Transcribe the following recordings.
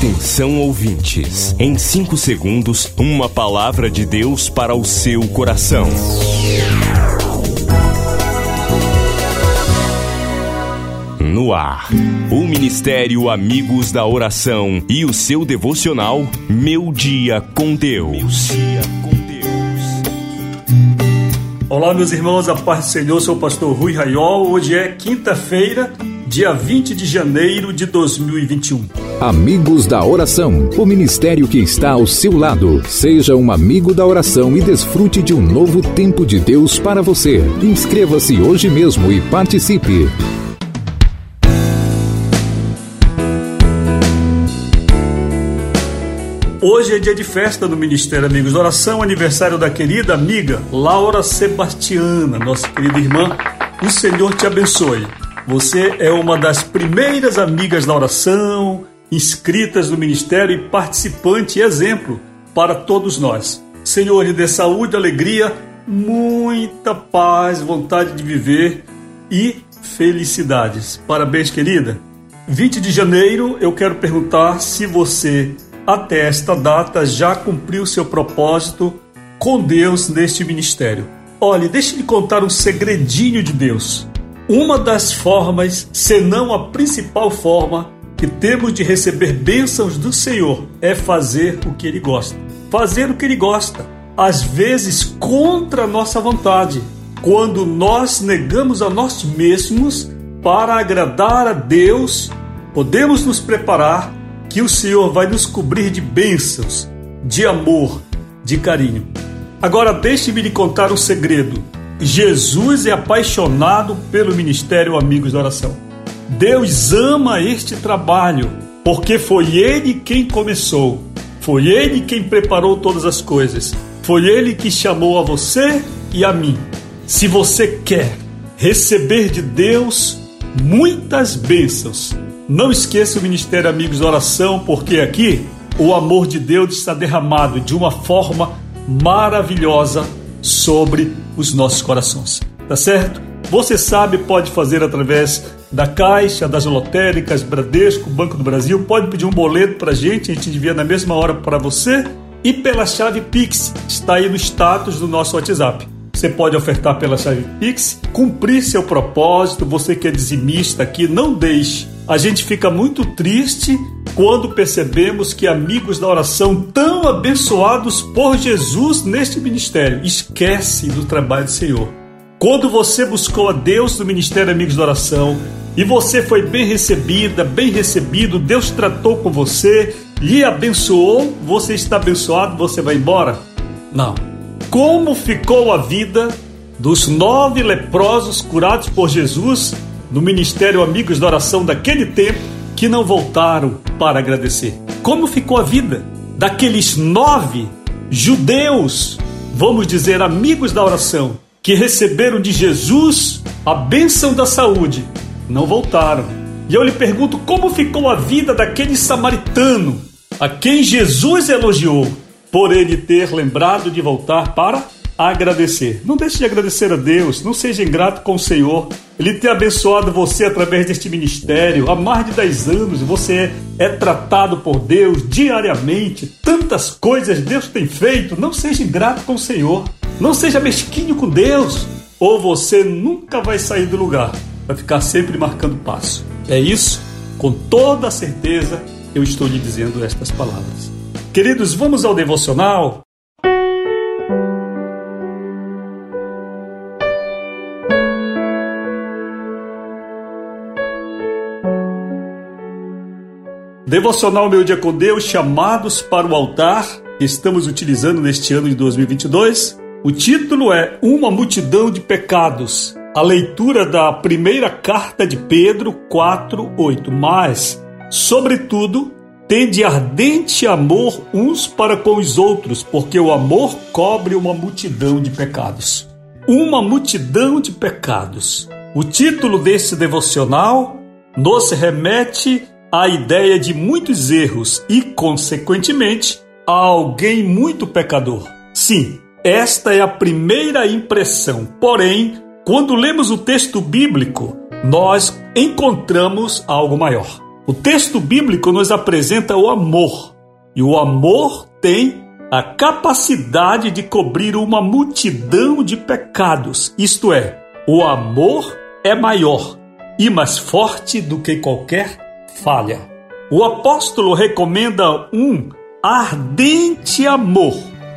Atenção ouvintes, em 5 segundos, uma palavra de Deus para o seu coração. No ar, o Ministério Amigos da Oração e o seu devocional Meu Dia com Deus. Olá, meus irmãos, a paz do Senhor, sou o pastor Rui Raiol. Hoje é quinta-feira, dia 20 de janeiro de 2021. Amigos da Oração, o ministério que está ao seu lado. Seja um amigo da oração e desfrute de um novo tempo de Deus para você. Inscreva-se hoje mesmo e participe. Hoje é dia de festa no Ministério Amigos da Oração, aniversário da querida amiga Laura Sebastiana, nossa querida irmã. O Senhor te abençoe. Você é uma das primeiras amigas da oração, inscritas no ministério e participante e exemplo para todos nós. Senhor, lhe dê saúde, alegria, muita paz, vontade de viver e felicidades. Parabéns, querida. 20 de janeiro, eu quero perguntar se você, até esta data, já cumpriu seu propósito com Deus neste ministério. Olhe, deixe-me contar um segredinho de Deus. Uma das formas, se não a principal forma, que temos de receber bênçãos do Senhor é fazer o que Ele gosta. Fazer o que Ele gosta, às vezes contra a nossa vontade, quando nós negamos a nós mesmos para agradar a Deus, podemos nos preparar que o Senhor vai nos cobrir de bênçãos, de amor, de carinho. Agora deixe-me lhe contar um segredo. Jesus é apaixonado pelo ministério Amigos da Oração. Deus ama este trabalho, porque foi Ele quem começou, foi Ele quem preparou todas as coisas, foi Ele que chamou a você e a mim. Se você quer receber de Deus muitas bênçãos, não esqueça o Ministério Amigos Oração, porque aqui o amor de Deus está derramado de uma forma maravilhosa sobre os nossos corações. Tá certo? Você sabe, pode fazer através da Caixa, das lotéricas, Bradesco, Banco do Brasil. Pode pedir um boleto para a gente, a gente envia na mesma hora para você. E pela chave Pix, está aí no status do nosso WhatsApp. Você pode ofertar pela chave Pix, cumprir seu propósito. Você que é dizimista aqui, não deixe. A gente fica muito triste quando percebemos que amigos da oração tão abençoados por Jesus neste ministério esquece do trabalho do Senhor. Quando você buscou a Deus no Ministério Amigos da Oração e você foi bem recebida, bem recebido, Deus tratou com você, lhe abençoou, você está abençoado, você vai embora? Não. Como ficou a vida dos nove leprosos curados por Jesus no Ministério Amigos da Oração daquele tempo que não voltaram para agradecer? Como ficou a vida daqueles nove judeus, vamos dizer, amigos da oração? que receberam de Jesus a bênção da saúde não voltaram. E eu lhe pergunto como ficou a vida daquele samaritano a quem Jesus elogiou por ele ter lembrado de voltar para agradecer. Não deixe de agradecer a Deus, não seja ingrato com o Senhor. Ele tem abençoado você através deste ministério há mais de 10 anos. Você é, é tratado por Deus diariamente. Tantas coisas Deus tem feito. Não seja ingrato com o Senhor. Não seja mesquinho com Deus, ou você nunca vai sair do lugar, vai ficar sempre marcando passo. É isso, com toda certeza, eu estou lhe dizendo estas palavras. Queridos, vamos ao devocional. Devocional Meu Dia com Deus, chamados para o altar, estamos utilizando neste ano de 2022 o título é Uma Multidão de Pecados. A leitura da primeira carta de Pedro 4:8. Mas, sobretudo, tende ardente amor uns para com os outros, porque o amor cobre uma multidão de pecados. Uma multidão de pecados. O título desse devocional nos remete à ideia de muitos erros e, consequentemente, a alguém muito pecador. Sim, esta é a primeira impressão. Porém, quando lemos o texto bíblico, nós encontramos algo maior. O texto bíblico nos apresenta o amor, e o amor tem a capacidade de cobrir uma multidão de pecados, isto é, o amor é maior e mais forte do que qualquer falha. O apóstolo recomenda um ardente amor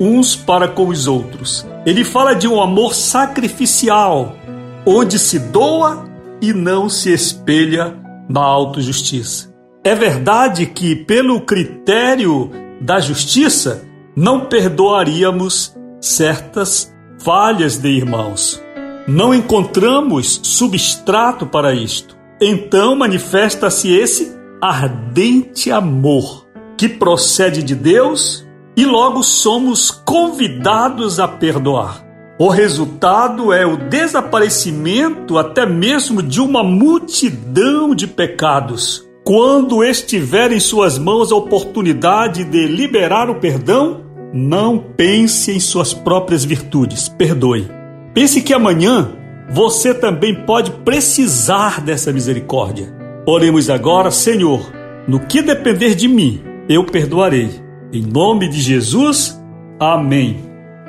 uns para com os outros. Ele fala de um amor sacrificial, onde se doa e não se espelha na autojustiça. É verdade que, pelo critério da justiça, não perdoaríamos certas falhas de irmãos. Não encontramos substrato para isto. Então manifesta-se esse ardente amor que procede de Deus e logo somos convidados a perdoar. O resultado é o desaparecimento até mesmo de uma multidão de pecados. Quando estiver em suas mãos a oportunidade de liberar o perdão, não pense em suas próprias virtudes, perdoe. Pense que amanhã você também pode precisar dessa misericórdia. Oremos agora, Senhor, no que depender de mim, eu perdoarei. Em nome de Jesus, amém.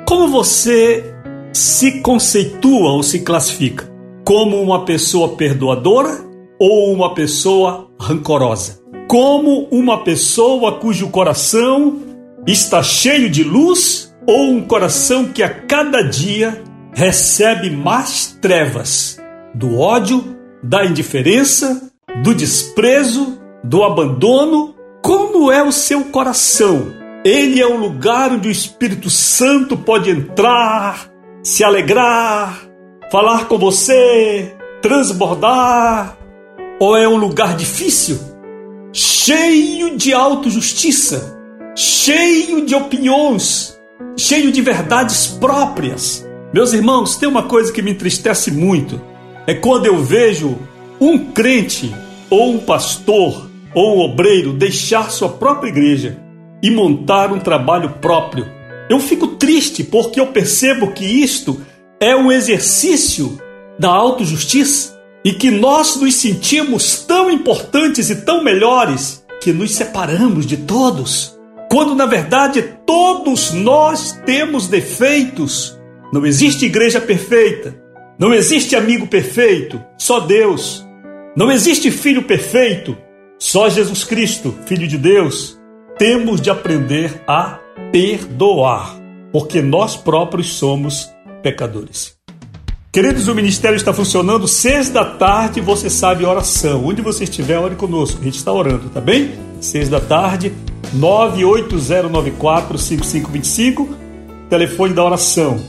Como você se conceitua ou se classifica? Como uma pessoa perdoadora ou uma pessoa rancorosa? Como uma pessoa cujo coração está cheio de luz ou um coração que a cada dia recebe mais trevas do ódio, da indiferença, do desprezo, do abandono. Como é o seu coração? Ele é o lugar onde o Espírito Santo pode entrar, se alegrar, falar com você, transbordar? Ou é um lugar difícil, cheio de autojustiça, cheio de opiniões, cheio de verdades próprias? Meus irmãos, tem uma coisa que me entristece muito: é quando eu vejo um crente, ou um pastor, ou um obreiro deixar sua própria igreja e montar um trabalho próprio. Eu fico triste porque eu percebo que isto é um exercício da autojustiça e que nós nos sentimos tão importantes e tão melhores que nos separamos de todos, quando na verdade todos nós temos defeitos não existe igreja perfeita. Não existe amigo perfeito, só Deus. Não existe filho perfeito, só Jesus Cristo, Filho de Deus. Temos de aprender a perdoar, porque nós próprios somos pecadores. Queridos, o ministério está funcionando seis da tarde, você sabe oração. Onde você estiver, ore conosco. A gente está orando, tá bem? Seis da tarde, 980945525, telefone da oração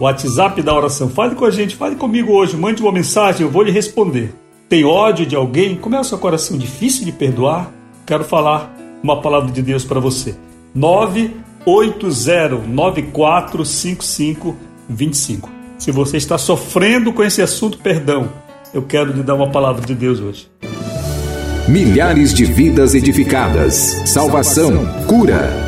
WhatsApp da oração. Fale com a gente, fale comigo hoje, mande uma mensagem, eu vou lhe responder. Tem ódio de alguém? Como é o seu coração difícil de perdoar? Quero falar uma palavra de Deus para você. 980945525. Se você está sofrendo com esse assunto perdão, eu quero lhe dar uma palavra de Deus hoje. Milhares de vidas edificadas, salvação, cura.